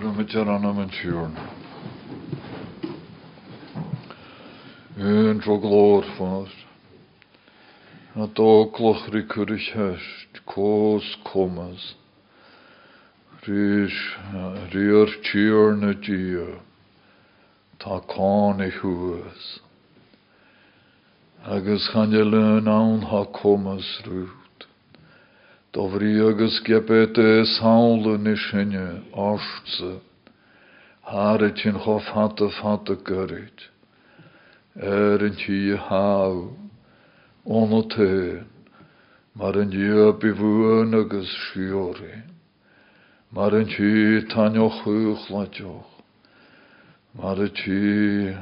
Daarom met je aan mijn tjuren. En zo gloor van Dat ook klochri kurig hest, koos komas. Rys, ryr tjurne djur. Ta kan. Agus chan je aun ha komas. Dovri agus gepete saule ni sinne orstse. Hare tin chof hatte fatte gyrit. Er yn ti haw. Ono te. Mar yn dio bifwn agus siori. Mar yn ti tanio chwch ladioch. Mar y ti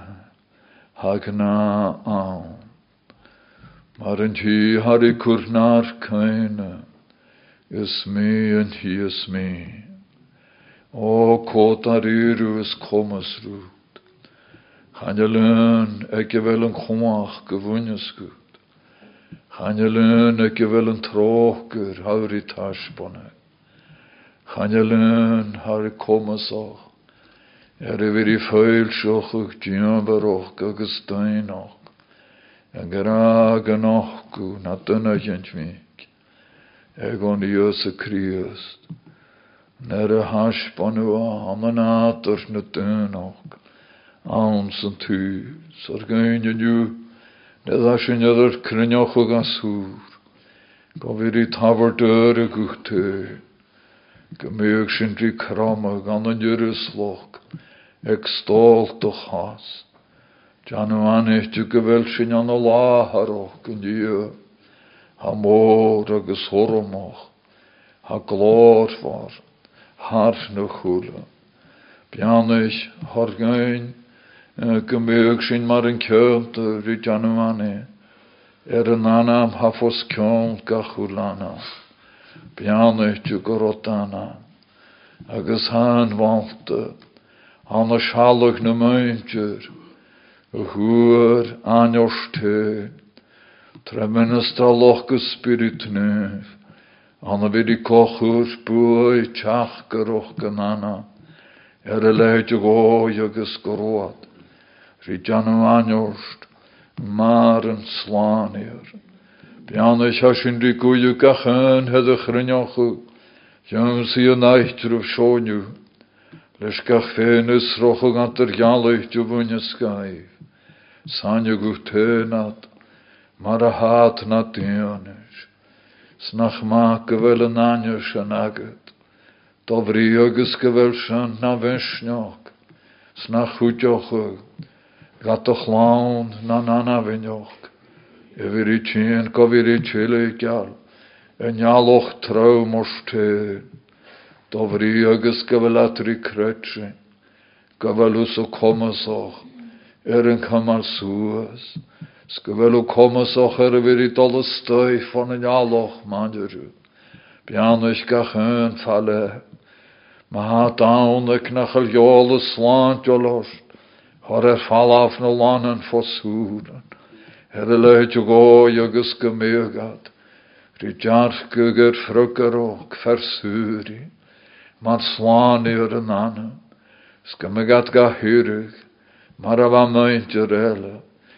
hagna awn. Mar yn ti. Is me and he is me. O kota riru is komas roet. Gaan je leun, ek je wel een chumach gewunjes goed. Gaan je leun, ek je wel een troker, hauri tashbonne. Gaan je leun, hauri komas och. Er er weer i feil sjochuk, djumbaroch, agus dainoch. En geragen och, gu, na. Egon Jöse Kriust. Nere haspanua amanator na dynnog. Ans yn tu, sargain yn yw, nid asyn ydyr crynioch o gasŵr. Gofir i tafar dyr y gwchte. Gymyg sy'n dri crama gan yn yrysloch, eg stolt o chas. Jan yw anech dy gyfel sy'n an diw ha mór agus thormach, ha glór war, na chula. Bianich har gain, gymig sin mar er yn anam ha fos ga chulana. Tu gorotana, agus han vante, han a shalach na tá lochgus spirit nef. Anna byd i cochwr bwy tiach gyroch gynana. Er y leid y goi agos goroad. Rhi janw aniost. Mar yn slanir. Eich asyn di gwy gachan hedych ryniochw. Jan si y naich drwyf sioniw. Leis gach ffenus rochwg antar gwtynad. Mar a hat na dionis. Snach ma gyfel yn anios yn agad. Dofri agus gyfel sy'n na. Snach chwtioch gat o chlawn na na na fenioch. Efyr i tîn gofyr i tîl i gial. Yn ialoch traw mors Dofri agus cymal sŵas. Sgwyl comas och er fyr i dol stoi fan yn aloch mandyrw. Bianwys gach yn falle. Ma ha dawn y knachel jol y slant o lost. Hor er fall af na lanen fosúren. Er y leid o goi agus gymygad. Rhi jarch gygyr ffrygr och fersúri. Man slan i'r yn anna. Ga hyrig. Mar a fa meint yr ele.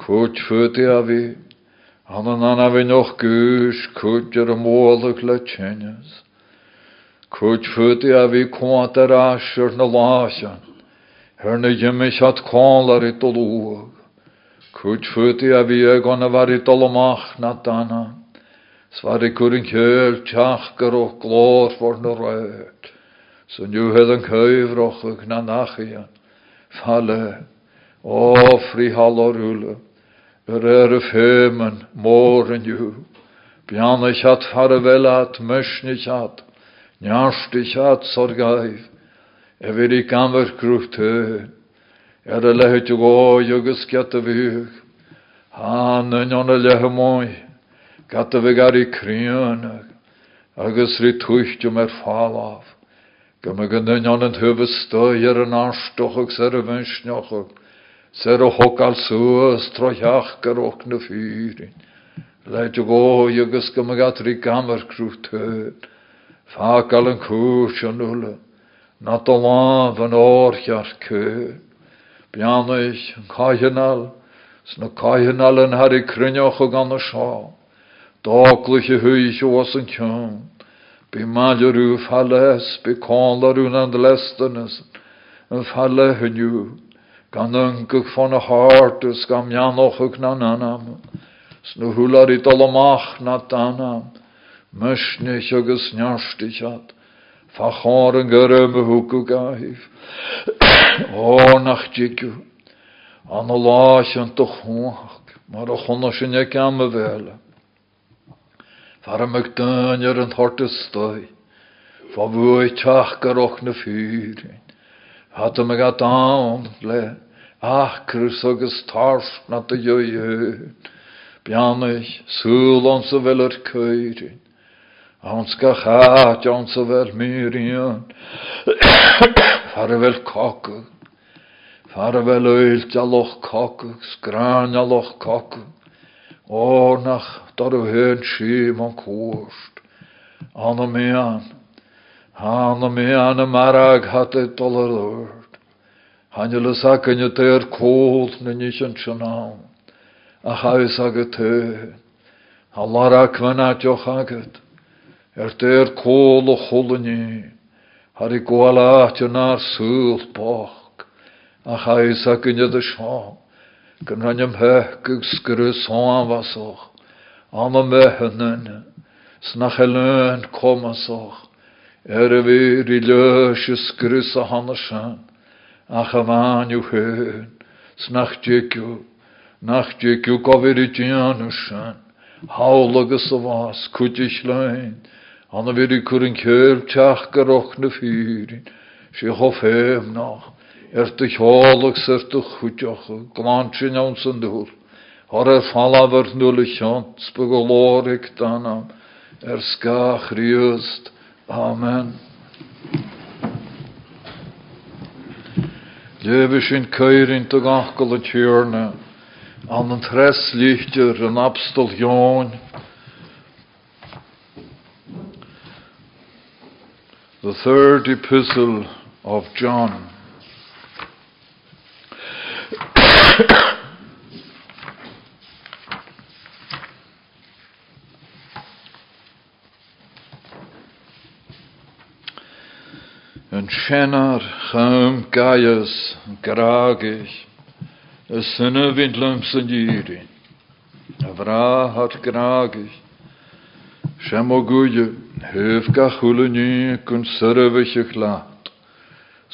Cwt ffyti a fi, an an an a fi noch gys, cwt yr ymwolwg le tjenes. Cwt ffyti a fi cwant ar asir na lasian, her na jymys at cwal ar i a far i dolomach na dana, svar i chyl tiach gyr o'ch glor for na rhaid. So niw hedd yn cyfroch ag na nachian, falle, o fri halor ule. Yr er y ffemen, môr yn yw. Bian eich at faravelat, mysnich at, njarst ich at sorgaif. E vir i te. Er y lehe tu go y fych. Han yn on y lehe moi. Gat y fy gar i crian. Agus ri twycht ym er falaf. Gym y gynny'n on yn hyf ystoi ar yn. Ser o hokal sŵas troiach gar och na fyrin. Leid o go ygys gym y gat ri gamver grwth te. Fakal yn cwrs yn ulle. Na do lá van keur. Bianich yn caihanal, sna caihanal yn har i crynioch o gan y sio. Doglich y hwys o os yn cion. Bi malio rhyw ffales, bi rhyw'n andlestynys, yn ffale Gan yngych ffon y hartys, gan mianoch ag na nanam. Sna hwlar i dolomach na danam. Mysnich agos niarstich at. Fachor yn gyrra my hwgw gaif. O, nach jigu. An o lais yn dy chwach. Mar o chwna sy'n ag am y fel. Far y mygdyn yr yn thort y stoi. Fa fwy tach garoch na dawn le. Ach, crys agos tars na dy yw'n. Bianich, sŵl ond sy fel yr ceirin. Hans ga gaat ons wel meer in. Farewell kokke. Farewell ölt loch kokke. Skran loch kokke. O nach dar u hön schi man kost. Anna mean. Anna mean a marag hat et dollar sakken je ter kold na nishan chanam. A huis aget he. Hallara kwana joch aget. Er dyr cwl o chwlwni, har i gwala at yn ar sŵl boch, a chais ac yn ydy sio, gyn rhan ym hech ag sgyrw soan fasoch, am y mehynyn, snach elyn comasoch, er y fyr i hanashan, a chafan yw hyn, snach digw, nach digw gofir i dianwshan, hawl agos o fas, cwdych lein, Anna vir i kurin kjöl tjach garoch na fyrin. Si hof hem nach. Er hjólag syr dy chwtioch. Glantsin iawn sy'n dŵr. Har er falafer nul y siont. Spyg o lorig danam. Er skach riust. Amen. Lewe sin keirin dy gachgal y tjörna. An yn tres lichter yn abstol jón. The third epistle of John. Yn sienar chym gaias graagich, y syna fynd lym sy'n diri, a fra hat graagich, sem o gwydw, Hyf ga chwle ni gwn syrfych ych lat.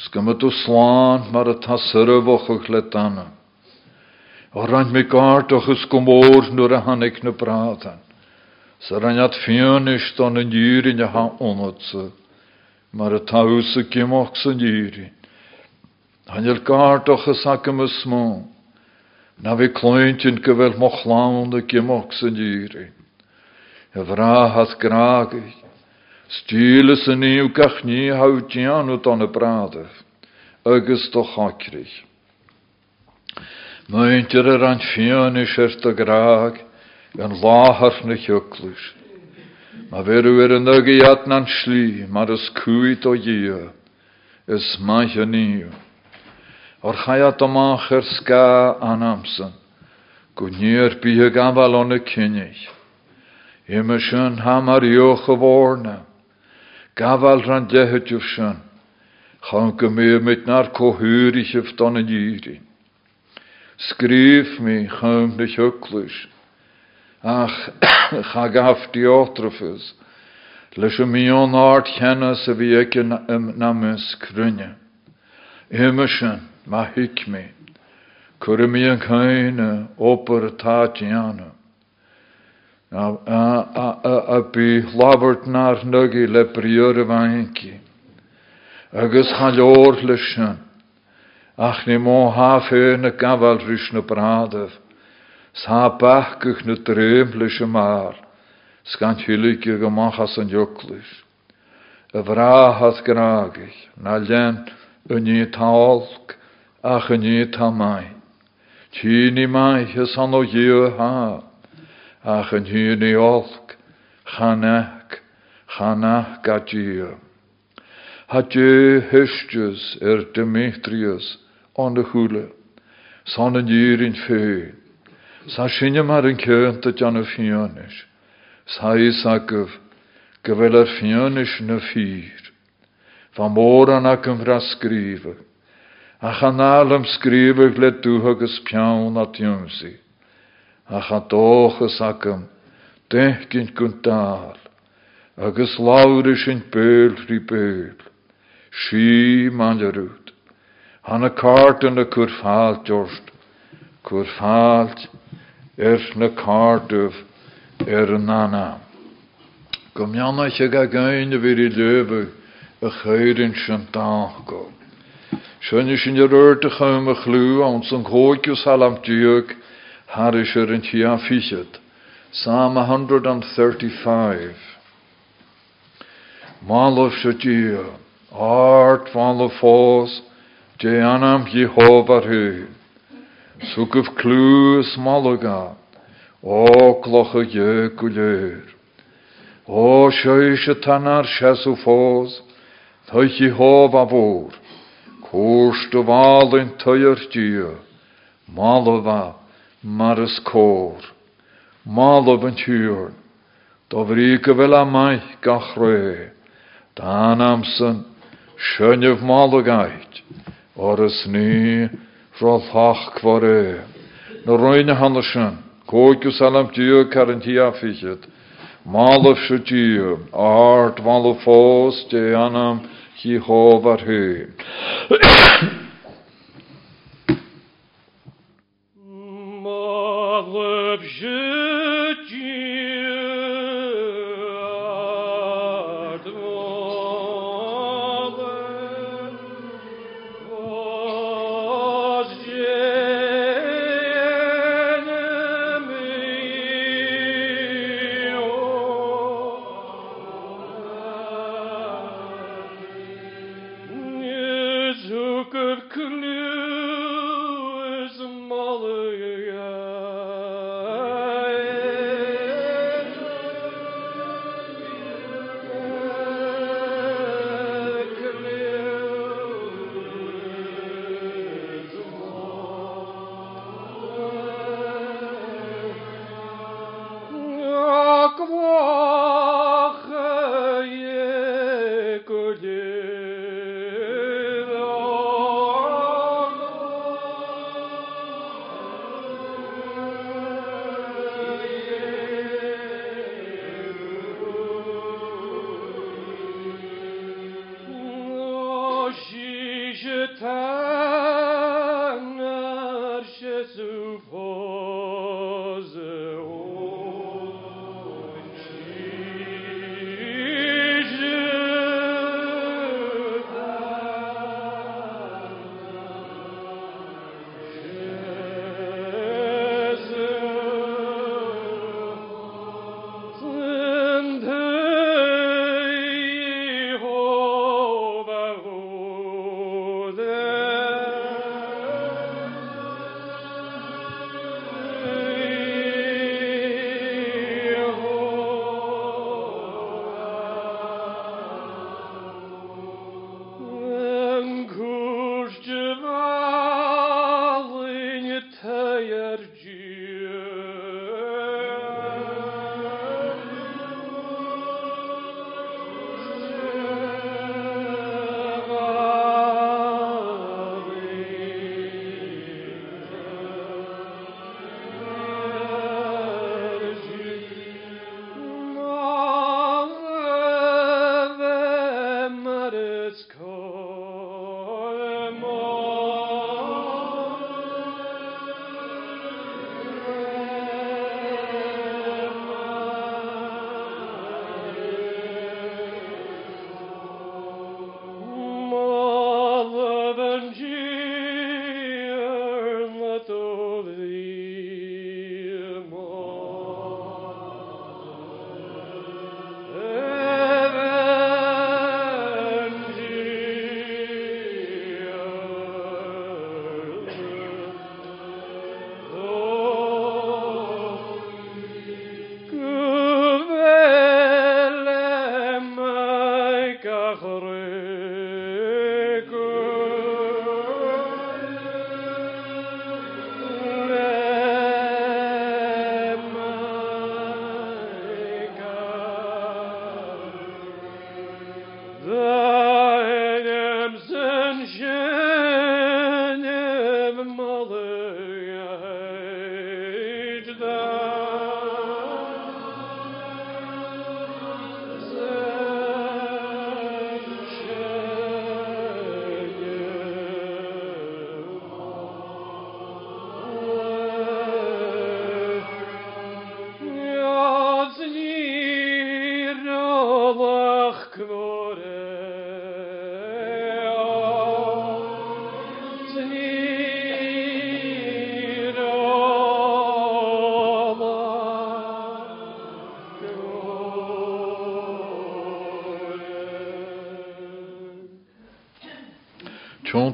Sgymod o slan mar y ta syrfoch ych letana. O rhaid mi gart o'ch ysgwmor nw'r a hanig na braddan. Sa rhaid fion don yn yrin a ha onod sy. Taws y gymoch sy'n yrin. Hanel gart o'ch ysag ym ysmo. Na cloent yn gyfel moch lawn y gymoch sy'n yrin. Y fra hath gragig. Stieles yn i'w gach hawdian o don y bradaf, agus do yr an na. Ma yw er yn ygiad na'n sli, mar ys cwyd o ia, ys maich i'w. O'r chaiad o mach er sga an amsan, gwni'r byh gafal o'n y cynnig. Hamar iwch o forna, Gafal rhan dehydw sy'n. Chan gymryd mit na'r cohwyrig yf don yn yri. Sgrif mi chan na hyglwys. Ach, cha gaf diotrofys. Leis y mion art chena hic mi. Cwrw mi yn cain opr ta diana. a labart na'r nygu le fainci. agus chaóir le sin. Ach ní mó na na Sá bachcuch na tréim lei sem mar, sgan hiúige go machchas an jolis. A gráigich na lean a ní tálk ach a ní mai. Tí ní maithe san ó dhéo há, ach an hiúní olk, chanach, chanach gadío. Ha dé hustus er Demetrius de chuúle, san an dúrin féin. Sa sinne mar an ceanta an a fianis, Sa is a goh go bhfuil ar fianis na fír, Fa mór an ac yn fra sgrífa, a chanál am sgrífah le dútha agus pean a tiúmsaí, a cha dóchas acam dechcinn gon dál, agus láiri sin béil rí béil, sí manarút, Hanna cartan na cur fáilt deorst, cur fáilt er cárdmh ar an nana. Go meanna se ga gaine bhí i lebe chéirinn sin dá go. Senne sin de ruirte chuim a chlú an san chóiciú salamtíúg Har is er in tia fiset. Psalm 135. Malov shatia, art van le fos, je anam Jehovah hu. Sukuf klus malaga, o kloche je kuleur. O scheusche tanar shesu fos, thuich Jehovah voor. Koers de wal in tuier Malova, maris cór, mála an túúr, Tá bhrí go bhfuil a maiith gach ré, Chhar é, na roiine hanna sin, cóicu salam tíafichiid, Málah se dú, át mála fós dé anam hí hóhar hu.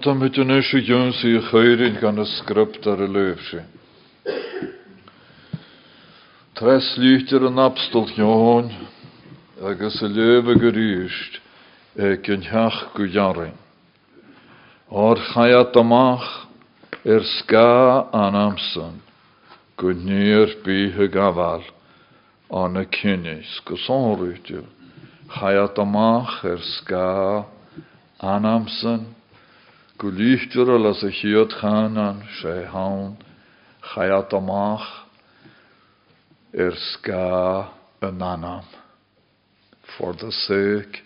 Met een esje jonsi geurin gan a script ar a löfse. Tres lychter an abstal jón, agus a löwe gerüst, ek yn hach gu jarin. Or chayat amach, er ska an amsan, gu nir bihe gafal, an y son rwytio. Chayat amach, er ska an amsan, go líchtúr las a chiad chanan sé hán amach er ska an anam for the sake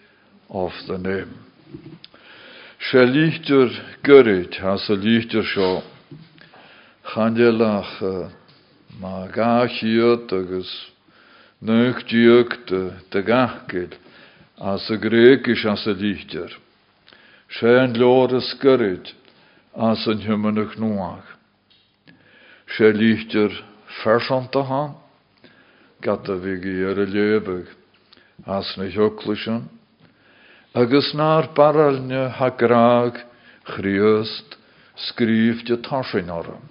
of the name. sé líchtúr gyrid has a líchtúr seo chandelach má chiad agus nuchtdíocht de gachgid as a as. A scurid as an thumanach nuach. sé líchtir fersanta han, gat a bhí ar a lébeh as chríost scríb de tarsin orm.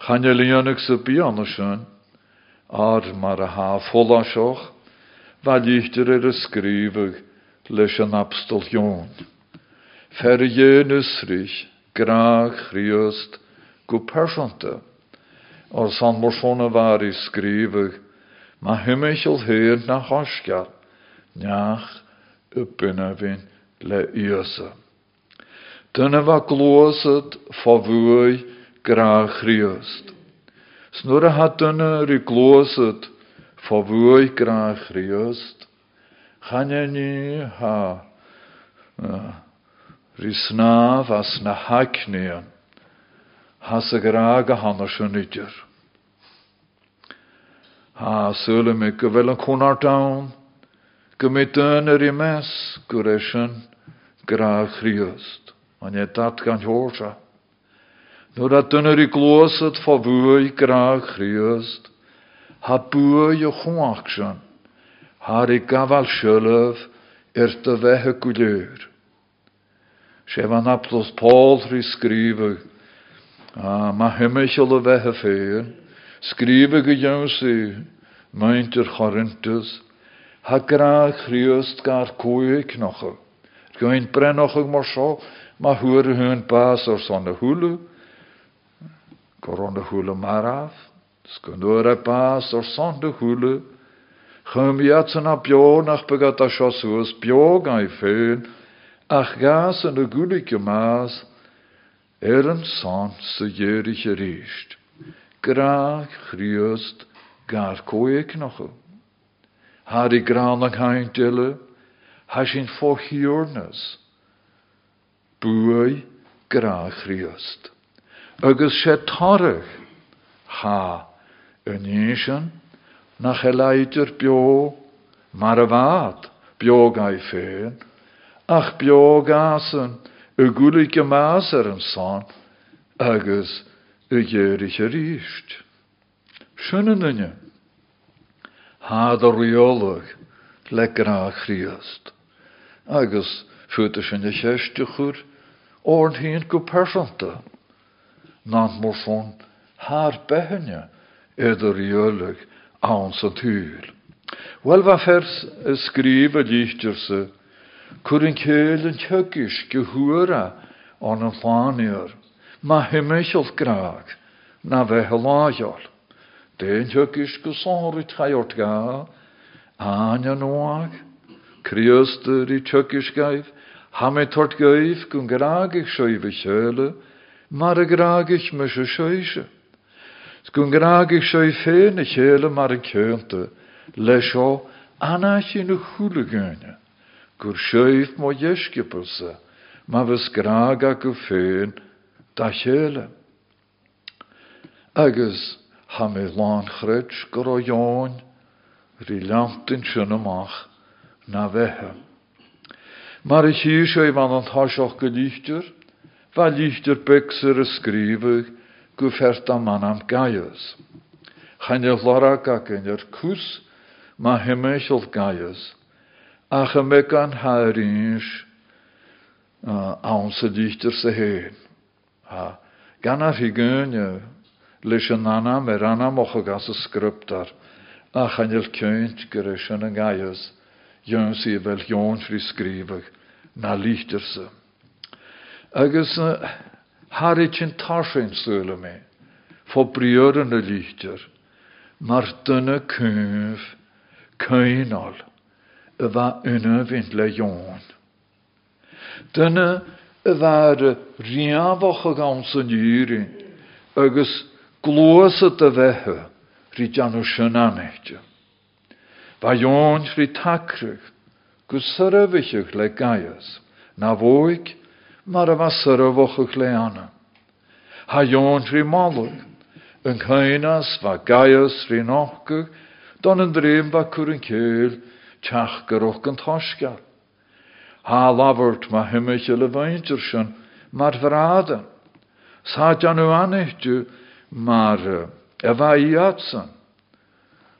Channe líonach sa bíanana sin, ar mar a há fóla seoch, bha líchtir ar a scríbeh leis an abstaljóin. Fer jönnusrich, graag chríost, go persanta. Or san morsona var i skrivig, ma himmichel heer na hoskar, neach uppinna vin le jösa. Dunne va glóset favui graag chríost. Snurre hat dunne ri glóset favui graag chríost. Chanje ni ha... Uh, Rysnaf as na hagnian, has a graag a hanna sy'n idir. Ha mi gyfel yn cwnar dawn, gymryd yn yr imes gwresyn graag chriast. Mae'n e dat. Nŵr a dyn yr i glwysad fo fwy graag chriast, ha bwy o chwach sy'n, ha i gafal sylaf er. Sé van aplos Paul rí skrive ma himimiisiil a bheitthe féin, skrive go joí meintir chorintus, ha gra gar cuaig nocha. Goin brennoch mar seo má thuair hunn bás ar san na húle, go an na húle mar af, skunúir a bás ar san de húle, chumíad san a beó nach begad a ach gas an a gúlaige más ar an san sa a ríist. Graag chríost gar cóic nocha. Har i grán a chaintile, ha sin fóhiúrnas. Búi graag tarach ha an éisian nach e leidir bio mar a bhad bio gai ach bio gasan y gwlig y mas ar an son agus y gyrich a ríist. Sian yn Had a riolwg le gra chriast. Agus ffwta sy'n y chestwchwr o'r hyn go persanta. A sa tŵl. Wel va fers skrif a lichtjer Cwr yn cael yn tygys gyhwyra on yn ffaniwr. Mae hymysol graag na fe hylaiol. De'n tygys gysori taiort ga. Anya noag. Criaster i tygys gaif. Ha me tort gaif gun graagich vi chéle, mar graagich me se seise. Gun graagich féin a chéle mar a cénte, le seo anach in a chule gönne. Gur seif mo ma vis graag a go féin da chéle. Agus ha me lán chred gur ri lantin na bheitthe. Mar i chi sé van an táiseach go líchtir, bha líchtir bear a scríbeh go fert am man am gaias. Chaine lora gacin ar cús má himméisiil gaias, a cha me an háirís an sa líchtir sa héin. Gan ar hi gúne leis an anam ar anam och a gas a skriptar, a chanil ceint gur sin an gaias, Jön sy vel fri na líchterse. Agus harit sin tarsin söle fo briören na líchter, mar kunf, kuinal, y va unne vind le jón. Dunne y var rianfach a gans an jyri, agus glósat a vehe, ri janu sin anechtje. Ba jón fri takrug, gus saröfichig le gaias, na voig, mar a va saröfochig le anna. Ha jón va gaias fri nochgug, don cwryn ceil, tach gyrwch yn tosgar. Ha lafort ma hymych y lefaintir sy'n, mar vraden. Sa janu anechtu, mar e va iatsan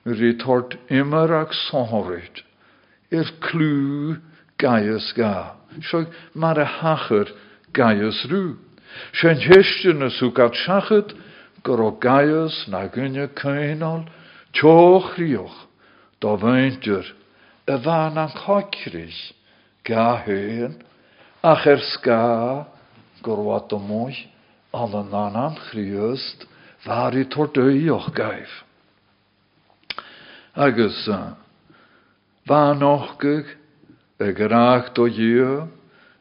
ri tort immer ag sonhorit, er clú gaius ga. Sio mar a hachar gaius rú. Sien heistyn y sŵgat siachyd, gyr o gaius na gynnu cynol, tioch rioch, do feintyr, y fan an chochrys, ga hyn, ach er sga, gorwad o mwy, al yn anam chriust, var i tordøyoch gaif. Agus bha nóchgug a gráach do dú,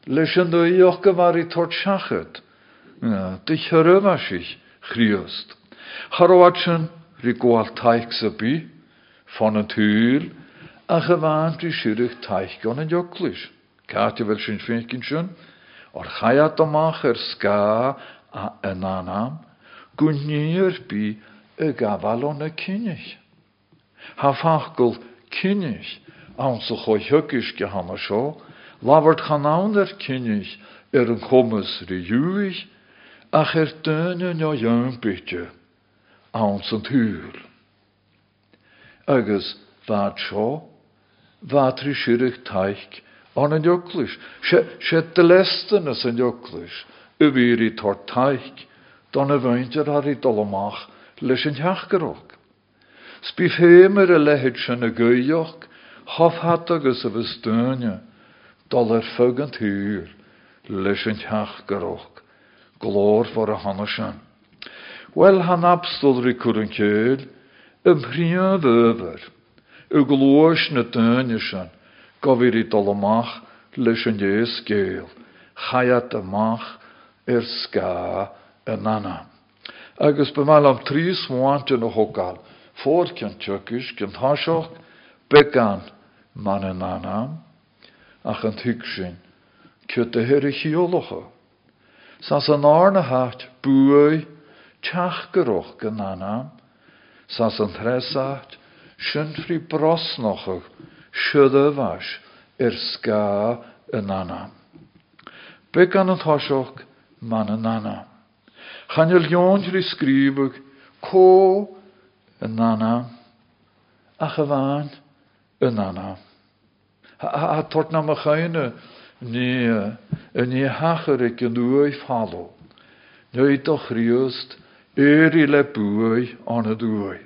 leis an dúoch go bhar í tort seachad, du thurmhaisiich chríost. Charhaid sin ri gáil taich sa bí, fan an túúil, a go í siúrich taich gan an joclis. Cáte bhfuil sin. Fécinn sin, or chaiad amach a an anam, gúníir bí a gabhal na cinneich. Ha fachgul kinnig an sa cho thugus ge hanna seo, labhart chanáir kinnig ar chomas ach ar an. Agus bhd seo, bhátri siirich taiich an an joclis, sé de lestan as an joclis, a bhíí tar taiich don a bhaintear ar í dolamach leis an teachgarach. Spi fémer a leheid sin a goioch, hofhat agus a húr, leis an teach goch, glór for a. Well han abstal ri cuan céil, y bhríon bhöver, y glóis na dúine sin, go bhí í dal amach leis an dé scéil, chaiad amach ar sca a nana. Agus be me am trí smáinte na kan tjökis, kan hashoch, began man anam, ach an hygsin, kut de herre chioloche. Sas an arne hat, buoi, tjach geroch gan anam, an thresacht, sjön fri brosnochig, sjöde was, er ska en anam. Began an hashoch, man en anam. Chanel jongri skrivig, ko yn nana, a chyfan yn nana. A tort na mach eine, ni, ni hachar i an y dwy.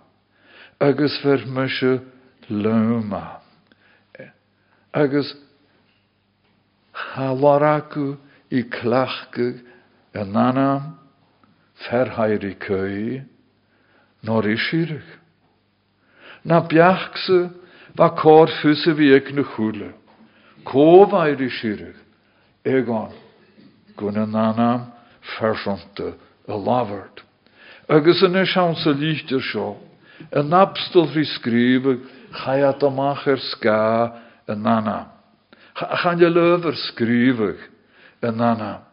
Agus fer mysio lwma. Agus halaraku i clachgu yn anam ferhairi cwy nor i sirig. Na biachse va cor fusse vi ek na nanam fersonte a. Agus lichter sio. Yn abstol fi skrifig chaiat amach er ska yn nanam. Chan je löver skrivig yn nanam.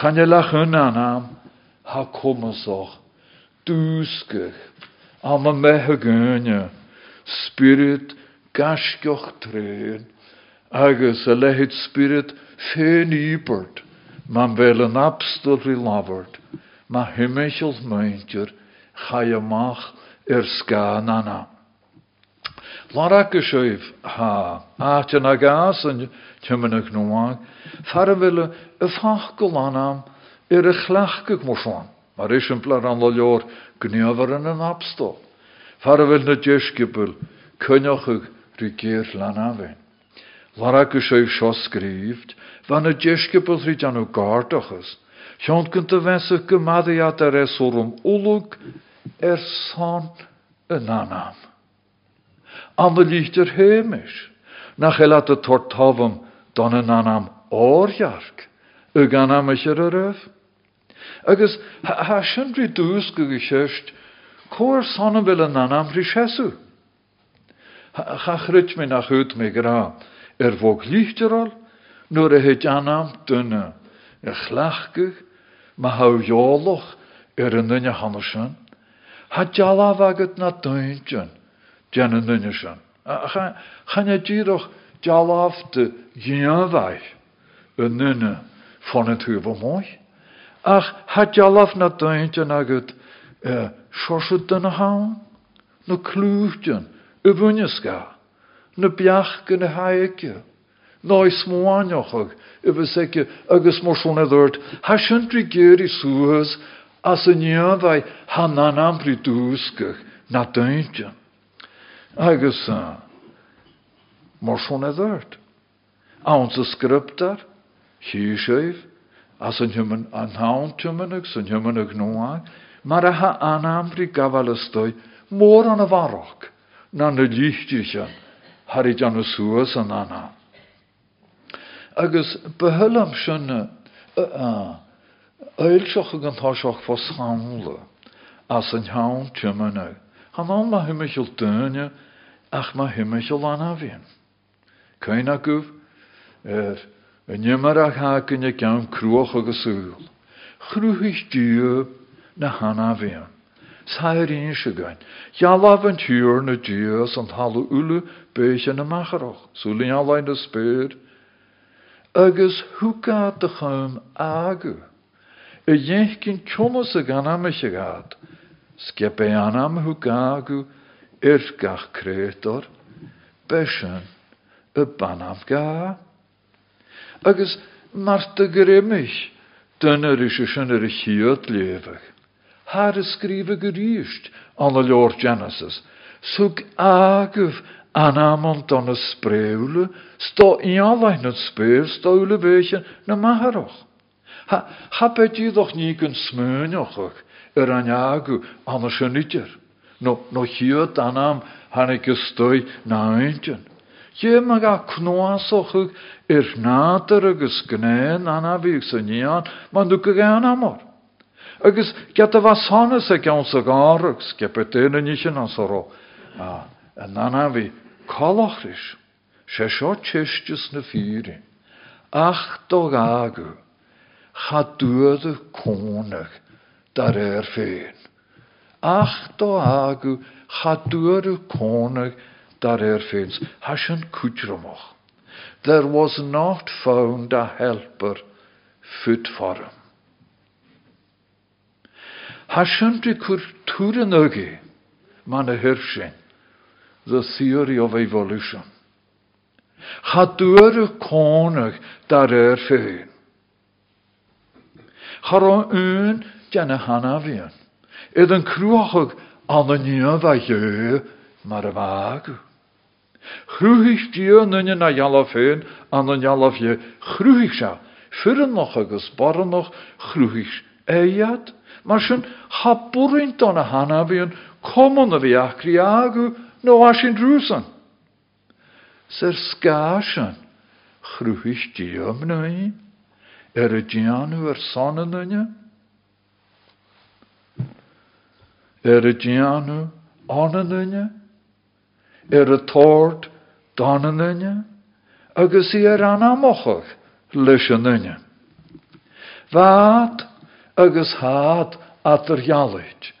Chan je lach yn nanam ha kommensoch dúskech am a methe gúne spirit gasceoch tréin agus a lehéid spirit féin íbert man bhfuil an abstal ri labhart ma himimiisiil meintir cha amach ar nana. Lara go séh ha áte a gas an tuimeach nóáin, Far bhfuile a fach go anam ar a Mar is een plan an leor gnever in een abstal. Far wil na deskipel kunjochig rigeer lan afin. Lara go séh seo skrift, van na deskipel ri an ó gátochas. Sean kunt de wense go madiat es orum ulug er een anam. An de lichter heimisch. Nach el at de tortavam een anam oorjark. Ug anam is er a röf. Agus ha sin rí dús go go seist, cóir sanna bhfuil an anam chrit mé nach chut mé gra ar bhóg líchterál, nuair a het anam dunne a chlachcuh ma ar an nunne hanne sin. Ha dealah agad na daintin dean an nunne sin. Channe ddíoch dealah de ghéanmhaith an nunne fan an túh móich. Ach had jalaf na daintje agad uh, sorsud den haan, na klúchtjen, y bwynysga, na biach gan y haike, na i smwániochog, y byseke agus mor sôn ha as y nianfai hanan ampri dúsgach na daintje. Agus uh, mor sôn edward. Aons y sgryptar, hysef, as an human an haun tumanach san humanach nóá, mar a ha anamri gavalastoi mór an a varach na na líchtichen harid an a suas an anna. Agus behullam sinne Eilseach an táiseach fós chaúla as an haun tumanach. Han an ma himimiisiil duine ach ma himimiisiil an a bhíon. Cain a goh Yn ymar a chacyn y gawn crwch o gyswyl. Chrwchis diw na hana sygain. Ialaf yn tiwr na diws ond halw ulu beis yn y macharoch. Y spyr. Agus hwca dy chym agw. Y iech gyn tionos y gan am eisiau gad. Sgepe anam hwca agw irgach creator. Besyn y banam gad. agus mar de grimmich dunne is se sin er a chiad levech. Har a skrive geríist an a Lord Genesis. Sug agah anamon don a spréule, sto ianlein het speer, stoule beetje na maharach. Ha, ha bedí doch ní gon smúneochach ar an agu an a. No, no chiad anam hannig go stoi na eintin. Je mag a knoasochug ir nátar agus gnéin anna man du go amor. Agus get a bh sanna sa cean sa gáragus cepeténa ní sin fírin. Ach cha dúada cónach dar éir féin. Ach do agu cha dúada cónach dar éir féins. There was not found a helper fit for him. Ha sinnti cwr tŵr yn ygi, man the theory of evolution. Cha dŵr y cónach dar er féin. Char un genne hana fian. Yd yn crwachog an y niaf a jö mar y fag. Chrwhych dio nynny na jalaf hyn an y jalaf je chrwhych sia. Fyrin noch agus barn noch chrwhych eiad. Mar sy'n habwrynt o'n a hana fian komon a agu no asin drwsan. Ser skasan chrwhych dio mnau. Er y dianw er son yn yna. Er y dianw on yn yna. Er y tord don yn yna. Agus i er anamochach. Fad agus had at yr ialwyd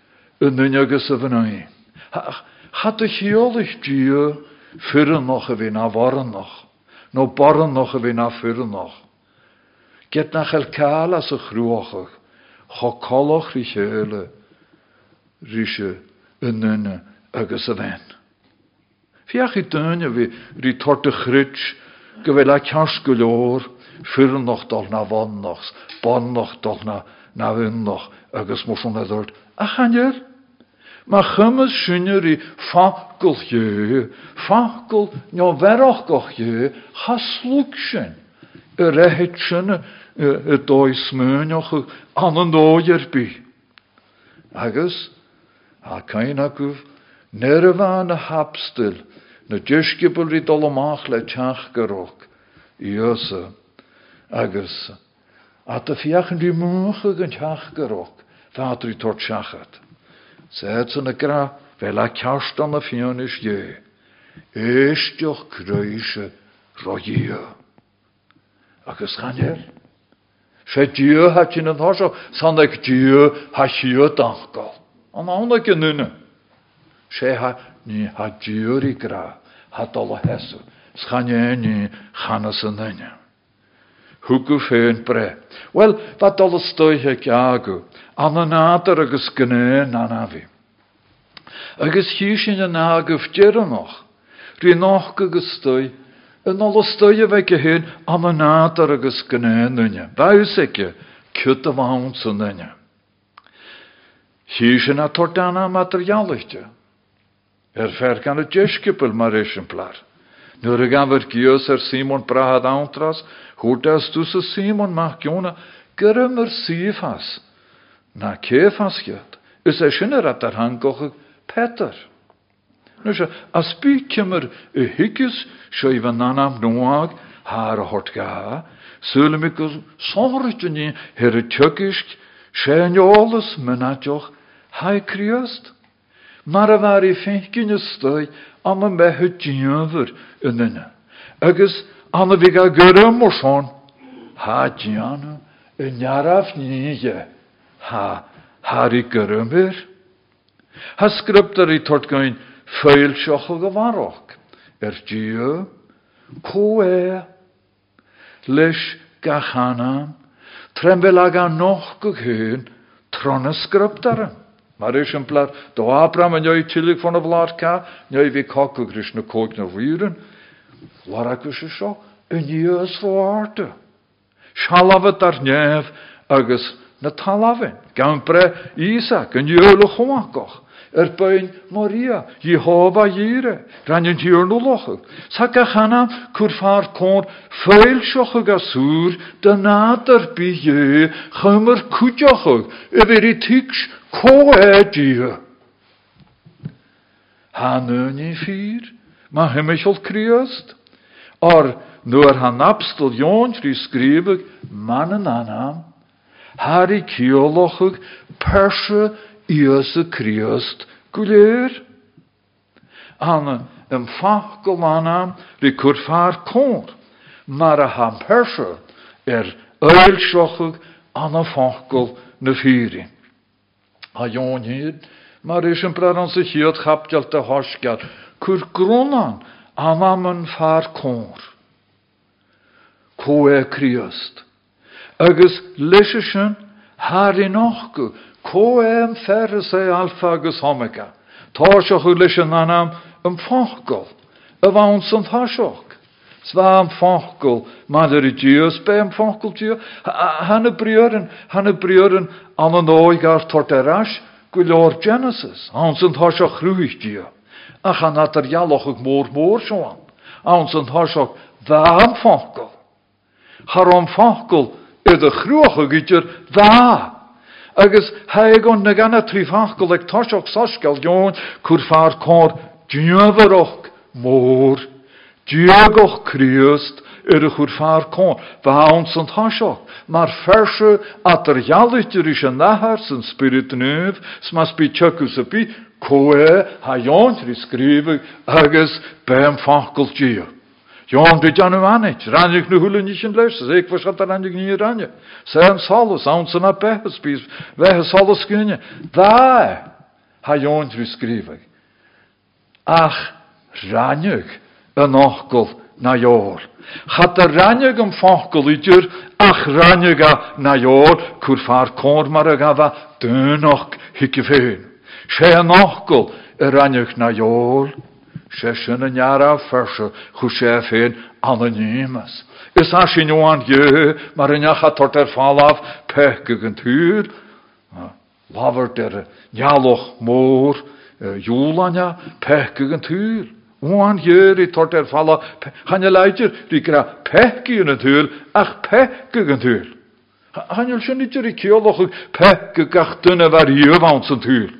yn y fynnau. Had y ffyrn noch y fi na forn noch. No born noch y fi na ffyrn noch. Get nach el cael as y chrwachach, cho coloch ri cheile, rise yn yna agus y fen. Fiach i dyna fi ri tort y chrydj, gyfel a cas gylor, ffyr noch dol na bon noch dol na, na noch, agus mwyswn edrych, a nio feroch goch je, haslwg sy'n, y rehet sy'n y doi smynioch an yn dói'r bi. Agus, a cain agwf, nerfan y hapstyl, na dysgybl i dolomach le tiach gyrwch, i ysa, agus, a dy fiach yn di mwch ag yn tiach gyrwch, fadr i tort siachat. Sed sy'n y gra, fel a ciast an y fion is je, eistioch creise roia. Agus chanel, sé dú ha sin an thá san ag dú ha siú dangal. An ána go nune. sé ní ha dúí gra ha dul a heú. Schané ní chana san. Thgu féin bre. Well, ba dul stoithe ceagu, an an nádar agus gné na nafi. Agus hiú sin an nágah deannach, rí agus stoi, yn ôl ystoi fe gyhyn am y nad ar agos gynnyn yna. Baws ege, cyd y fawn sy'n yna. Hys yna. Er fer gan y jesgybl mar esimplar. Nŵr y gafr gios er Simon brahad awntras, hwrdas dws y Simon mach giona, gyrym yr sifas. Na cefas gyt, ys eisiau yr adar hangoch Peter. Nu se, as by kymmer y hyggus sio i fan anam nwag har hort ga, syle mi gos sorgt ni her sien olus mynadjoch, hai kriost. Mar a var i fenkin y stoi am y mehe djynfyr yn yna. Agus anna vi ga gyrym o ha djynu, y njaraf nige, ha, har i gyrymyr. Ha sgrybdar i tort goin, Feil sioch o gyfarwch. Er diw, cwe, leis gachanam, ag noch gyhyn, tron ysgryptar. Mae'r esiamplar, do Abram yn yw'i tilig ffôn o flar ca, neu fi coc o gris na coig na wyren. Lar ac ys ysio, yn ys fwarte. Sialafod ar nef agos na bre Isaac yn yw'r chwagoch er bain Maria, Jehova jire, ran yn tiwr nhw lochog. Sa gachana cwr ffar cwr ffeil siochog a sŵr, dy nad ar bi ie, chymr cwdiochog, y fyr i tigs or han abstol jons rhi man yn anam, har i ciolochog Iose Christ gwlir. An yn ffach golana ri cwrffa'r cwr. Mar a ham persio er oel siochog an y ffachgol na ffyri. A jon hyd, mar is an sy'n hyd chapdial dy hosgad, cwr gronan an am yn ffar cwr. Cwe Christ. Agus lysysyn, har i nochgu, Coem fer sé alfa agus homega. Tá seach chu leis an anam an fágol, a bhain san tháiseach. Zwaam fonkel, maar er is bij een fonkeltje. Hanne breuren, hanne tot de rasch, Lord Genesis. Hans en hasje groeitje. Ach, han had er jalloch ook moor moor zo aan. Hans en hasje waam fonkel. Harom fonkel, er de groege gitter wa. Agus haegon na ganna trí fonkel ag tashoch saskel joon, kur far kor djöveroch mór. Diegoch kriust er chur far kon, va ons ont hashoch, maar verse at er jallichter is een nahar zijn spirit nuv, smas bi tjökus a bi, koe ha jontri skrive, agus fankel gia. Jon, dit jan u anit, ranjik nu hulen niet in luisters, ik was dat ranjik niet ranje. Zijn salus, ons na behes, bis, wehe salus. Daar, ha jontri skrive. Ach, ranjik, een ochkel, na jór. Chat a ranne gom fachgolítir ach ranne ga na jór kur far cór mar a gafa dynach hici féin. Sé an ochgol a ranneach na jór. Sé sin an jara ferse chu. Is a sin joan je mar a necha tort er fallaf gyn tŵr. Lafert er njaloch mór júlanja pech gyn tŵr. Oan hier i tort er falla, han je leidjer, die kra pekki in huur, ach pekki in het huur. Han je schon niet i kioloch pekki gach dunne var jövans het huur.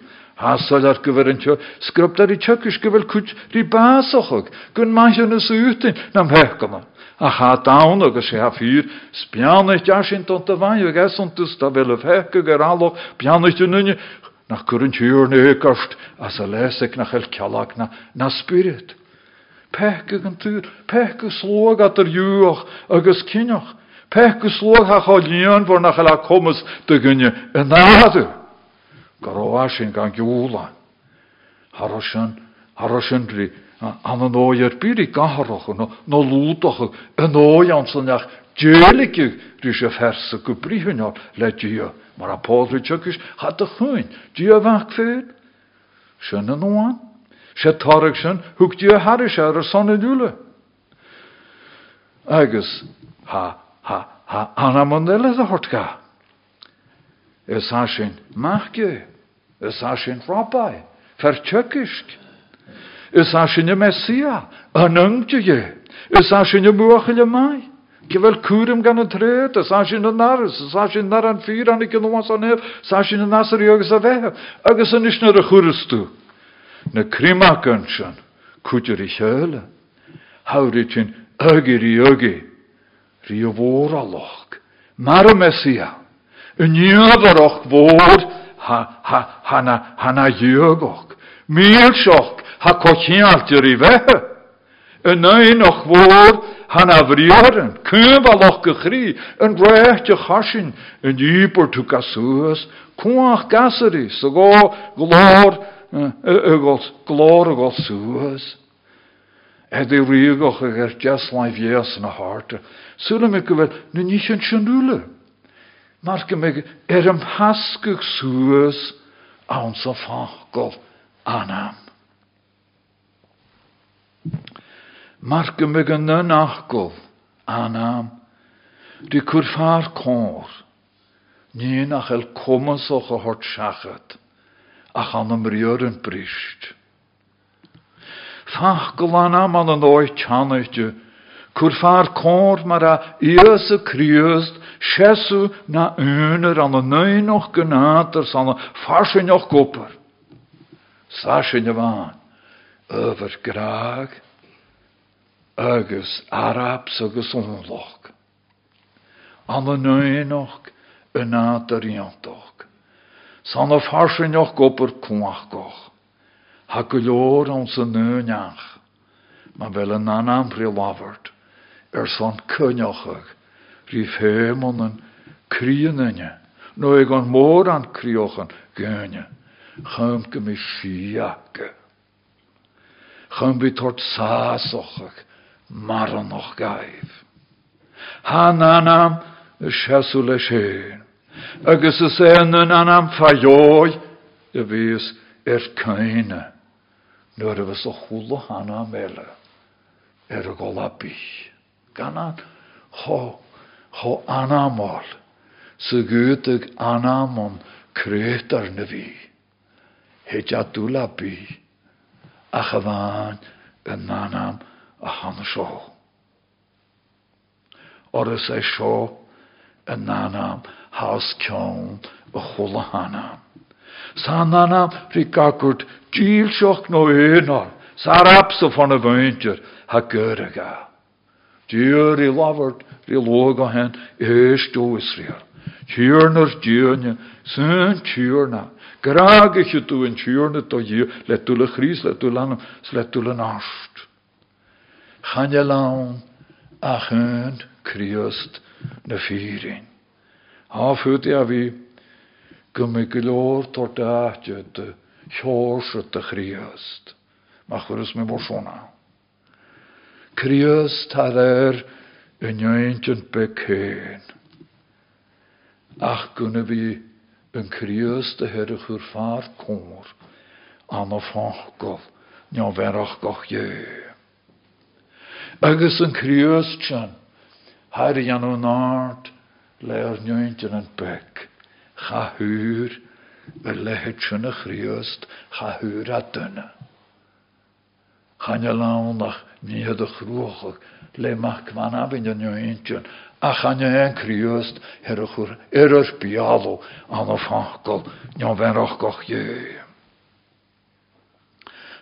Hasal ar gyfer yn tio, sgrub dar i tjökis gyfer kut ri basochog, gyn manchen ys utin nam pekama. A ha dawn agus sé ha fyr, spianich jasin tot de van, jeg es ont dus da vel pekki geraloch, pianich du nunje, nach current huur ne kast, as a el kjalak na, na spirit. Peke gan tuur, peke slog at juach agus kinach. Peke slog ha cha lian vor nach en nade. Garoasin harashan dri, an an óier byrri gaharach no, no lúdach an ójansanach djelikig rí sé ferse go brihunar le dia. Maar a Paul tjukis had de chuin, dia vak fyd. Sjön an oan. Huk dia haris ar sonne dule. Agus, ha, ha, ha, anna mondele a hortka. Es ha sin machge, es ha sin rabbi, fer tjukisk. Es ha sin messia, an ungtje, es ha sin buachele mai. Gyfel cwrym gan y tred, a sa sy'n y naras, a sa sy'n nar an ffyr an i gyn o'n san ef, sa sy'n y nasar i agos a fe, agos yn y aloch, mar y mesia, yn ha, ha, hana, hana iogoch, mil sioch, ha cochialtir i fe, yn ein och fôr, han a vriaren, kun baloch gechri, een brechtje chasin, een dieper tu kasuas, kuach gaseri, so go glor, ugos, glor ugos suas. Ed i riegoch ag er just life yes na harte. Sula me gyfer, nu nich yn sianule. Marke me er am haskug suas, awn so fachgol anam. Me gan na nachgol anam. Die kurfar kor. Nie nach el kommas och a hort schachat. Ach an am brist. Fachgol anam an an oi tjanaitje. Kurfar kor mar a iese kriust. Schesu na uner an a neu noch genater san a farsin och kopper. Sashin je waan. Over graag agus Arabs agus onloch. An an nuoch yn adar iantoch. San of harsinioch goper kwach goch. Ha gylor an sy'n nuoach. Ma fel yn anam pri lafart. Er son cyniochag. Rif hem on yn cryn yna. No ag an môr an criochan gynne. Chym gymi siaga. Chym bi tort an noch gaif. Han anam sesu le sé. Agus is en an anam fajói, de vís er kaine. Nuair a vis a chula hana mele, er a gola bích. Ganan, ho, ho anamol. Sy gydig anamon creator na fi. Heja dwla. A chyfan yn nanam a han sio. Yn nanam haus cion y chwla hanam. Sa nanam no. Sa'r y ha. Dier i lafart ri log o hen do Israel. Tjörner tjörne, syn tjörna. Graag ich tu in tjörne to je, let tu le chris, let tu lan, let le je laun, ach hun, kriust, na fyrin. Ha fut ja vi, gymig glor tort aatje, de hjorset de kriust. Mach vrus me borsona. Kriust har er, yn jöntjent bekeen. Ach gunne vi een kriøste herre chur far komor, an of hangol, nja verach goch je. Agus een kriøstjan, her jan un art, leer njöntjen en bek, cha huur, er lehet sjönne kriøst, cha huur a dunne. Chan je nie de groegig, le mach kwan abin en kriust her a chur er ar bialo an a fachgal njan verach goch je.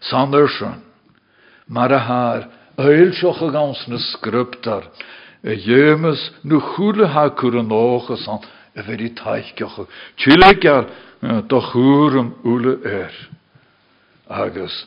Sanderson, mar a haar, gans na scriptar, e jemes nu chule ha kur an oges an e veri taichgioch, chilegar do churem ule er. Agus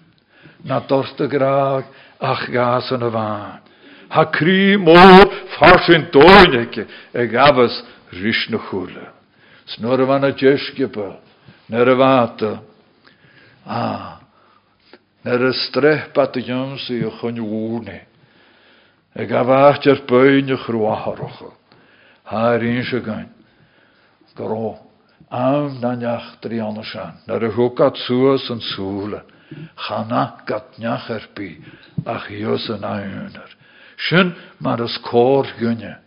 Na dorsta graag ach gas an a bhain. Ha crí mór farsin dóineke e gafas ris na chule. Snor a vanna jeskipa, ner a vata. Ah, ner a strech pat a jamsi a chun wúne. E gafacht ar bøyne chrwaharocha. Ha rin se gain. Garo, am na neachtri anna san. Ner a hukat suas an súle. Chana gat neach er bi, ach hios an auner. Sin mar as cór gunne,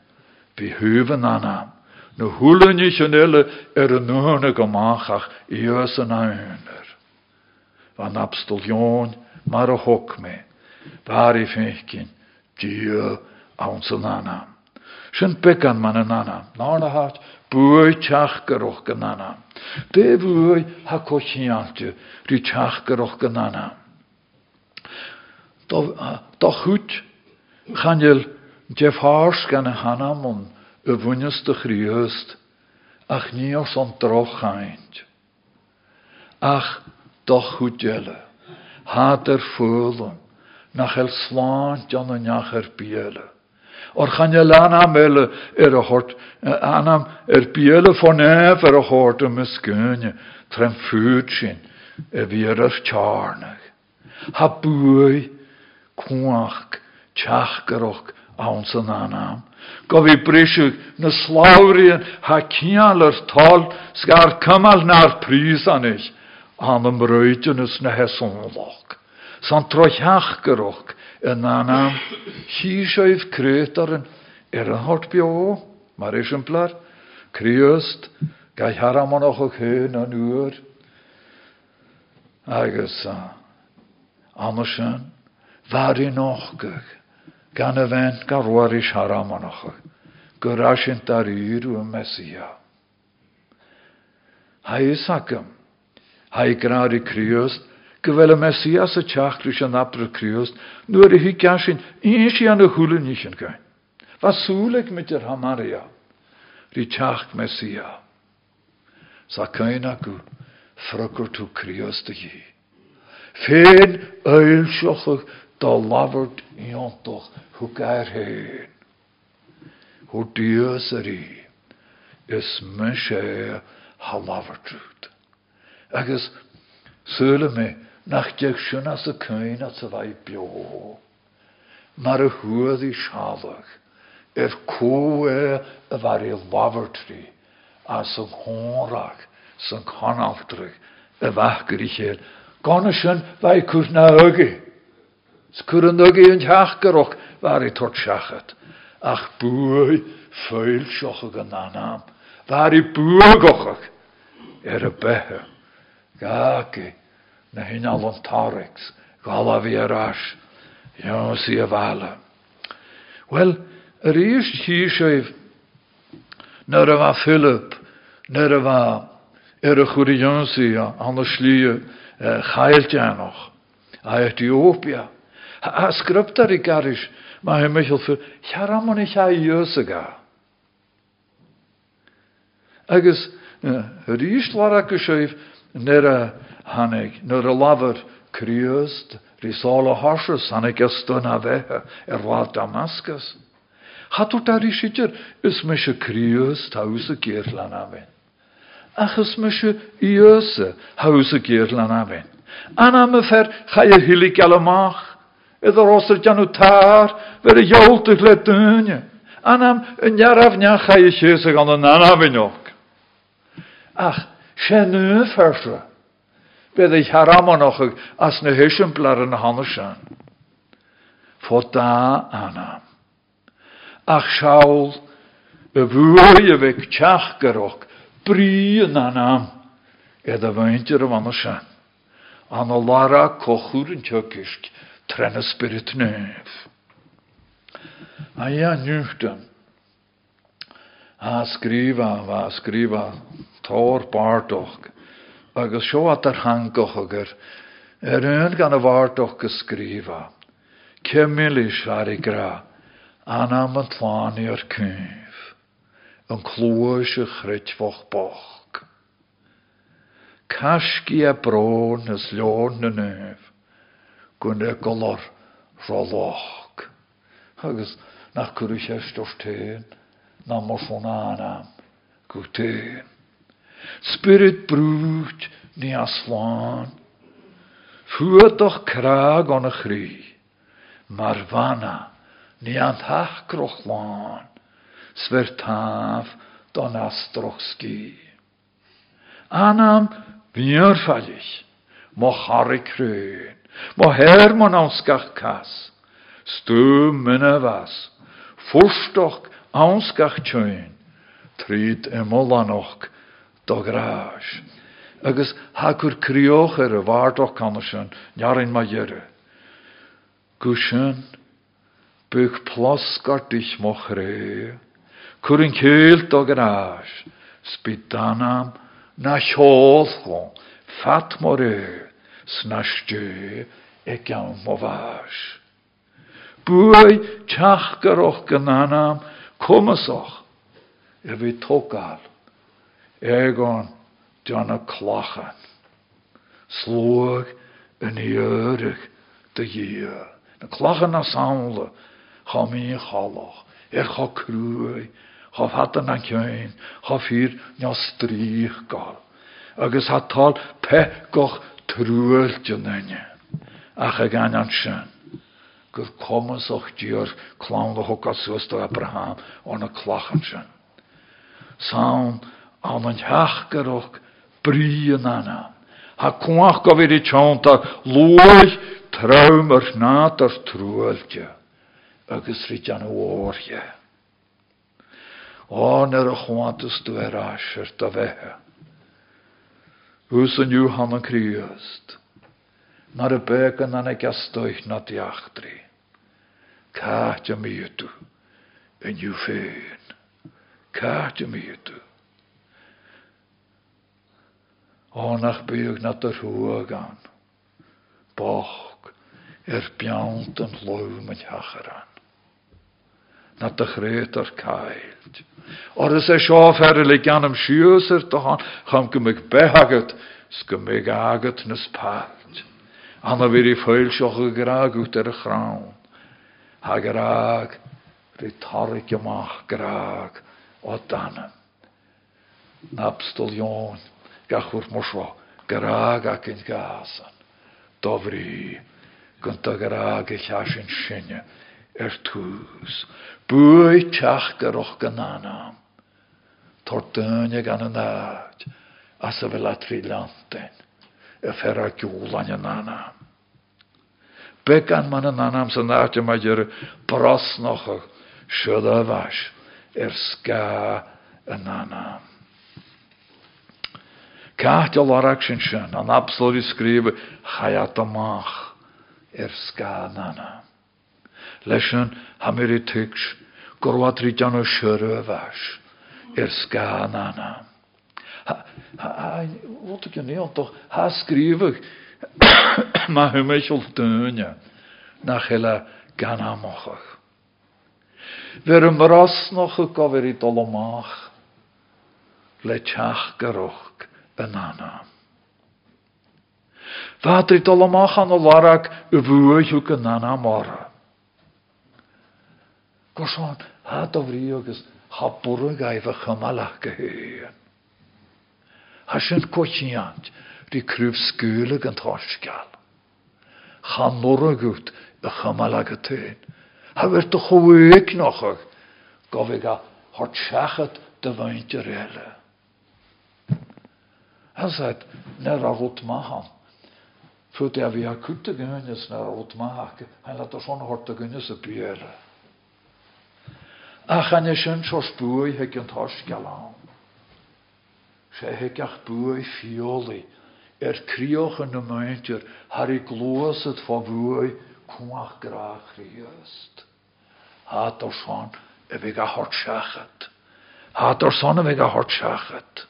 bí huvan anam, na húlanne sin eile ar an nuúna go máachach íos an áunar. Van abstaljóin mar. Sin bekan man an anam, nána hát, búi teach goch gan anam. Dé búi ha cochiante, rí teach goch gan anam. Tá chuút Chanjel Jeff Hars gan a hanamon y fwynys dy ach ni os on droch. Ach doch hwydele, had er ffwlwn, nach el slant jan yn iach er biele. Or chanjel anam ele er a hort, anam er biele von ef er a hort am ysgynne, trem ffwtsyn, e ar tjarnag. Ha teach goch an san anam. Go bhí brisú na sláiríon ha cialar tal sgar cymal na'r prís anis an am roidenas na hesonlach. San troiach goch yn anam, chi seif crétarin ar an hort bio, mar isimplar, Criust, gai haramonach o chyn an uur. Agus, Andersen, waar in nog gach gan y fen garwar i siaram anoch. Gyrasint ar yr y Mesia. Hai ysagam. Hai grar i criwst. Gyfel y Mesias y tiach rwys yn abr y criwst. Nw'r i hi gasyn. Un si an y hwle nis yn gain. Fa sŵleg mit yr hamaria. Ri tiach Mesia. Sa. Ffrygwr tw criwst y hi. Fen eil siochach da labhart íontoch thu gair héin. hoe diosari is me sé halavertrúd. Agus sule me nach deag sin as a céin a sa bhaid bio. Mar a huad í sealach ar cóé a bhar i lavertrí as an hórach san canáltrach a bhechgur i chéir. Gana sin bhaid cúr na seachat. Ach búi féil seocha gan náam. Bhar i a bethe. Gaci na hin al an tárex. Gala arás. Ja, sí a bh Philip, nar a bh ar a chuirí Jonsaí an na slíe chailte a Etiópia. A scriptar i garis, ma he michel fu, charamon ich a jöse ga. Agus ríist war a goséif nere hannig, nur a laver kriöst, risála harsus hannig a stun a bheithe ar lá Damascus. Hatú dar isidir is me se kriöst haus a géirlan a vin. Achas me se iöse haus a géirlan a vin. Anna me fer cha je hilik allemach. Idir osir deanú tár ver a joultach le dúne. Anam yn jaraf necha i sése gan an anhainach. Ach, sé nu ferse. Bed ich haramanoch as na hisisimplar an hanne sean. Fo da anam. Ach y fwy y fig teach gyrwch, bri yn anam, y feintir y fan o sean. An tjökisg, tren y spirit nef. A njuchten. A skriva, va skriva, tor bardoch. Agus at yr hangoch agur, er yn gan y fardoch gysgrifa. Cemilis ar i gra, anam yn tlan i'r cyf, yn clwys y chrytfoch boch. A ys lion na golor nach na mor son anam, gwtyn. Spirit brúcht ní asláán. Fuadach kraag an a chrí, mar vanna ní an thachcrochláán, sver taf don astroch ski. Anam bhíorfallich, mo charig krön, mo hermon anskach kas, stu minne was, furstoch anskach tjöin, trid emolanoch do gráis. Agus hagur crioch ar a bhhardoch can sin nearan ma dheire. Gu sin buch ploscartich mo ré, Cur an céil do gráis, spidanam na seolchon, fat mo ré, snastú e gan cumasoch, a bhí tógáil. Egon John clachan. Slóg yn iörig dy gyr. Na clachan na sawnle, cha mi chaloch, er cha crwy, cha fatan na kjöin, cha fyr na strych gal. Agus an. Gur commas och dior clown the hokas Abraham on a clachan sin. Sound an an teachgarach bríon anna. Ha cuaach go bhí teanta luis tram ar náat ar trúilte agus rí an óirthe. Án ar a chuantas tú ar asir a bheitthe. Ús an nniu han an críast, nar a began an ag gastoich na diachtri. Cáte a míú in nniu féin. Cáte a míú. Ánach buúg na a thuúa gan. Boch er beant an lú me teacharán. Na a chréit ar caiilt. Or is é seo fer le ganam siúsar dohan chum go mig behagat go mé agat na spáilt. Anna í féil seocha graút ar chrán. Hagarrág ri tarig ymach graag o danem. Napstol Jón, gachwr mosro, graag ac yn gasan. Dofri, gynta graag eich asin sinne, er tŵs. Bwy teach gyroch gynanam. Tordynia gan y nad, as y fel atri y yn anam sy'n nad yma gyr bros noch sydd y fas, er sga yn anam. Kaart al arach sin sin, an absolu skriwe chayat amach er ska nana. Leisyn hamiri tiks, gorwad ridian o syre fas, er ska nana. Wat ik niet ha skriwe, ma hymechel dynja, na chela gan amochach. Ver een ras nog gekover i dolomach, le gaan al warak uvuig ook een nana mara. Korsan, hat of riogus, hapurug aiva chamalach geheen. Hashen kochiant, die kruf skulig en torskal. Chan norragut, y chamalach geteen. Ha toch geweek nog, gofiga, hort shachet de weintje relle. Han sa när rot mahan. För det vi har kutte gönnes när rot mahak. Han oss hort och gönnes upp göra. Ach så spui hek en torskalan. Se hek ach. Er kriochen de muntjer har ik loset van bui kumach graag riest. Hat er son e vega hort schachet. Hat er son e vega hort schachet.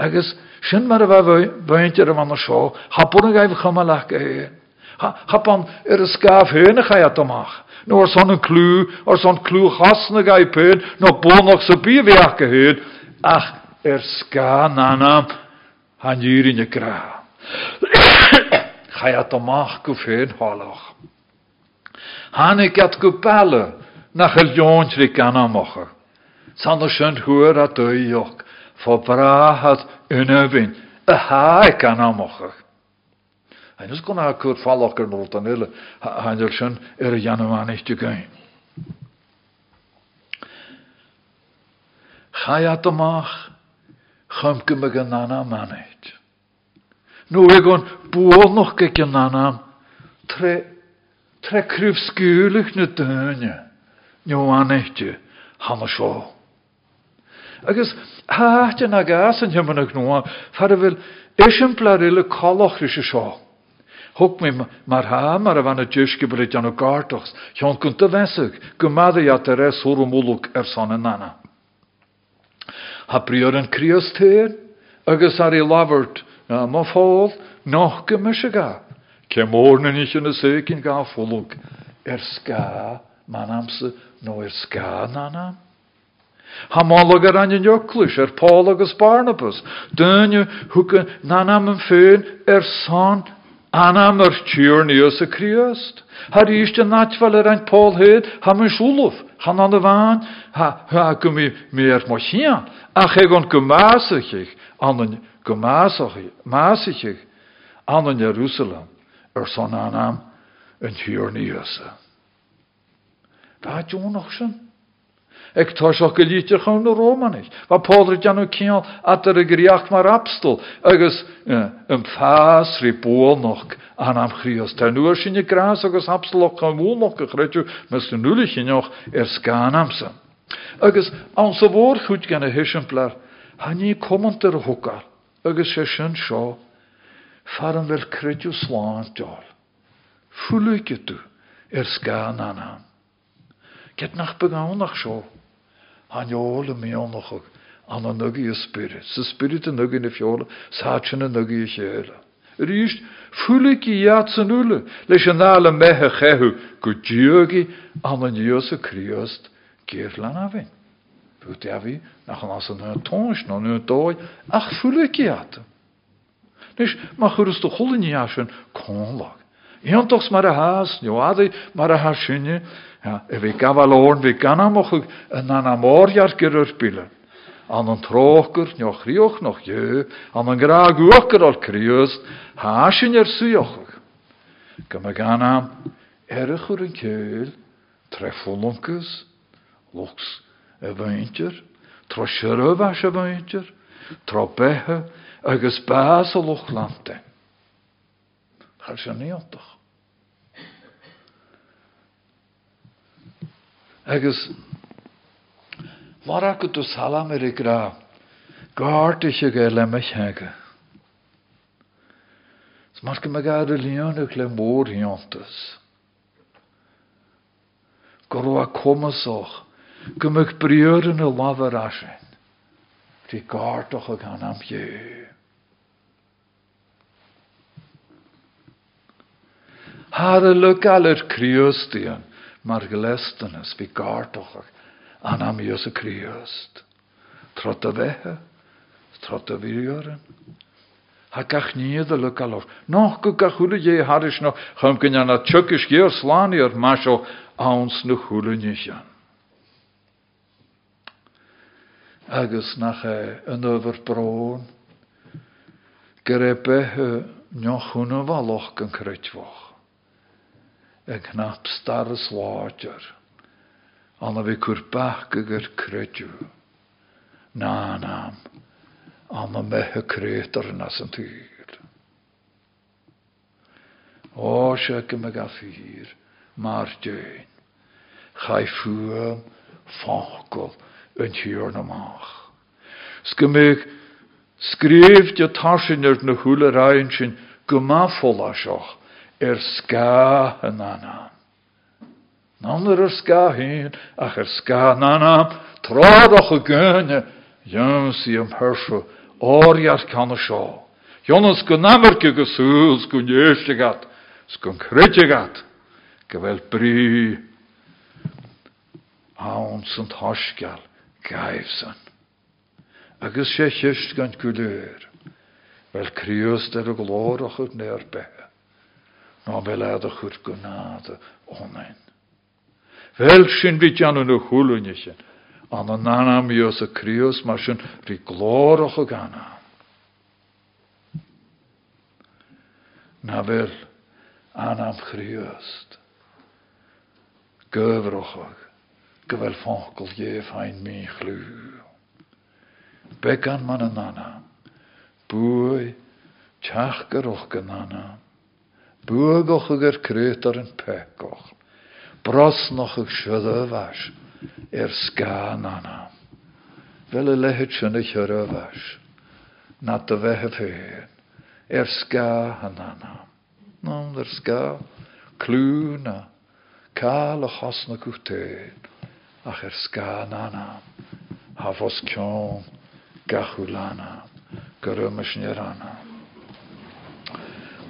agus sin mar a bheith baintear am an seo, Chapúna gaibh chamalach go hé. Chapan a amach. nó ar son son nó bónach sa héad ach ar scá nána hanírinne gra. Chaad amach go féin hálach. Hannig get go balle nach a leontri gan amacha. Sanna sin thuair a dúoch. A haar kurt vallokker nog dan hele. Hij er zijn er januar niet te manet. Nu ik on boel nog kijk nana. Tre tre kruf skulig nu dönje. Nu anetje. Hanna zo. Agus háte na gas an himanach nóa far bhfuil isimplar ile is se seo. Thg mé mar ha mar a bhana dúisce bud an gátochs, Tean chunta bheiseh go madaíat a thúmúlach ar sanna nana. Ha críostéir agus ar i labhart má fáil nach go me se ga. Ce mórna ní sin na sécinn gá fólog ar sá manamsa nó ar sá nanam. Hamálagar an joclus ar Paul agus Barnabas. Féin ar san anam ar tíúr níos a críost. Har ríiste natfall ar ein Paul héad ha man súluf, chan an bháin ha go mí méar mar chian. A ché gon go másaich an go másaich an an Jerusalem ar san anam an tíúr níosa. Tá dúnach sin? Ag tá seo go lítear chun na Rómanis. Ba Paul deanú ceal atar a gríoach mar abstal agus an fás rí bónach an am chríos. Tá nuair sinne grás agus abstalach chu múnach go chréú mes den nulichineoch ar scán amsa. Agus an sa bhór chuút gan na hiisimplar, ha ní commantar a thuáil, agus sé sin seo, far an bhfuil creidú sláán deáil. Fuúlaige tú ar anam. Get nach begánach seo. Anjóla mionachach an an nugi a spirit. Sa spirit a nugi na fiola, sátsina nugi a chéla. Ríist i iad san ule, leis an nála methe chehu go diogi an an dios a criost géir lan a vin. Bút a vi nach an as an nu ach mar a adi mar a Ja, we kan wel horen, we kan hem ook een anamorjar gerurpillen. Aan een troker, nog rioch, nog je, aan een graag uoker al kriust, haasjen er sujochig. Kan me gaan aan, erg voor een keul, treffolonkus, loks een weintjer, trosjere was een weintjer, tropehe, agus basel loch lante. Gaat ze niet Agus, ik het dus salam er ik ra, gaartische gelemmig hege. Smarke me gade lione klemor hiontes. Gorwa kommesoch, gymig brieuren y lafer asyn. Ri gaartoch ag an am je. Har y lygaler criostien, mar glestenus vi gaartoch an am jös y criost. Trot y fehe, trot y firiören. Ha gach nie de lygalor. Noch je haris no, chym gynna na tjökis gyr slani'r masio aons na hwle nishan. Agus nach yn over faloch gan crytfoch. Y knap star slager. Anna vi kurbach gyr crytju. Na nam. Anna mehe kreter nas yn tyr. O, sjöke me gaffir. Mar dyn. Chai ffwym, ffogol, yn hyr na mach. Sgymig, skrif je tashin er na ska yn anam. Nan er er ska hyn, ach er ska yn anam, trodoch y gynne, jöns i am hyrsio, oriar can y sio. Jonas gyn amerke gysŵl, sgwn ieisigat, sgwn krydigat, gyfel bri, awn sy'n tosgal, gaifsan. Agus sé chiist gan guleur, wel kriust er y glorach ut Na wel edach ut gunade onein. Wel sin vit jan yn y hwlwynischen, an y nanam ios y krius mar sin ri glorach o gana. Na wel anam kriust. Gyfrochag, gyfel fonkel jef ein mi chlw. Bekan gyroch gan anam. Bwygoch ag yr cretar yn pecoch. Bros noch ag y fas. Er sga yn anam. Fel y lehet sy'n eich yr y fas. Nat y fe. Er sga yn anam. No, er sga. Clw na. Cael y chos na gwtyn. Ach er sga yn anam. Hafos cion gachulana, gyrymys nirana.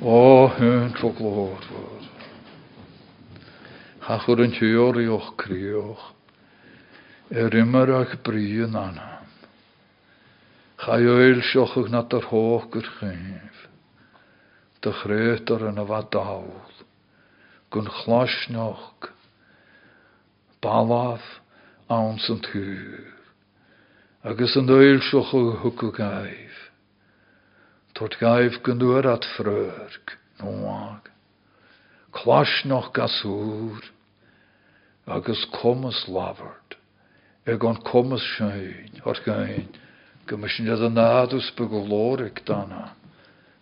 O, hyn tro glod fod. Hachwr yn tiwr i o'ch crioch, er ymwyr ag bri yn anam. Chai oel siochwch nad yr hoch gyrchynf, dy chretor yn y fadawl, gwn chlasnoch, balaf awn sy'n tŵr agus an dweil sioch o hwc o gaif. Tort gaif gyndwyr at ffryrg, noag. Clas noch gasŵr, agus comas lafard, ag on comas siein, o'r gain, gymysyn jad yn nadws bygolorig dana,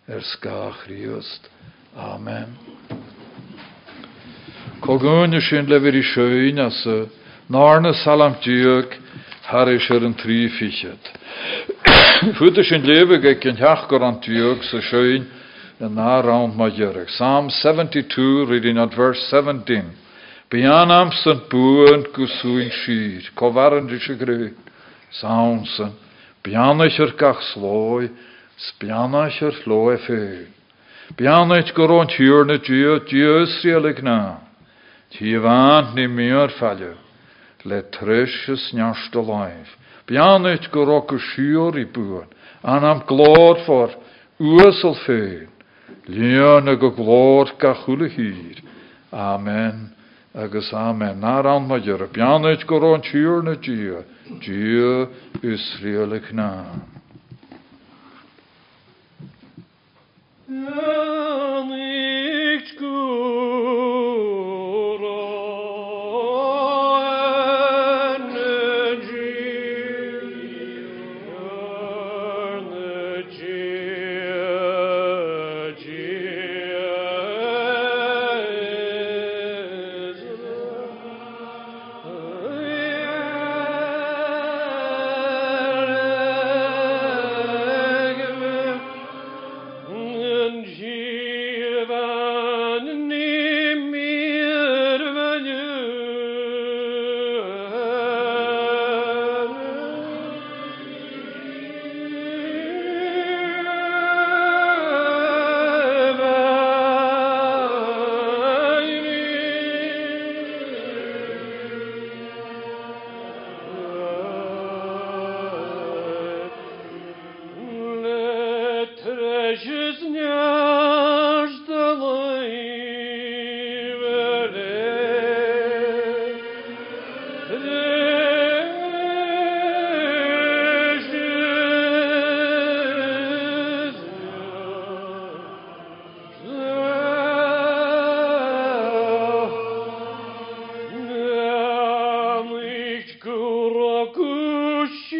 er sgach riust. Amen. Cogwn ysyn lefyr i siein as y narna salam diog, Har is er een triefichet. Voet is in leven gek een hachger aan tuig, so schoen, en na ma jurg. Psalm 72, reading at verse 17. Bianam sunt buent gusuin shir, kovaren dische greu. Saunsen, bianacher gach sloi, spianacher loe feun. Bianach goront hierne dio, dio srielig na. Tievant ni meer falle le trysjes njasta laif. Bianit go rokke sior i buan, an am glod for uasel fein. Ga chule hier. Amen. agus amen. Nar an ma gur a beanid go an tíúr na dí Israelach ná. Nicht crocus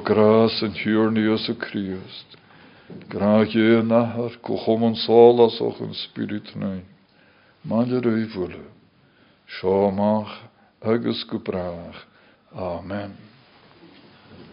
gras an thuúrníos a Christ. Gra é nahar go chomman sálas och an spiritnain. Maile roihile, Seáach agus go brach. Amen.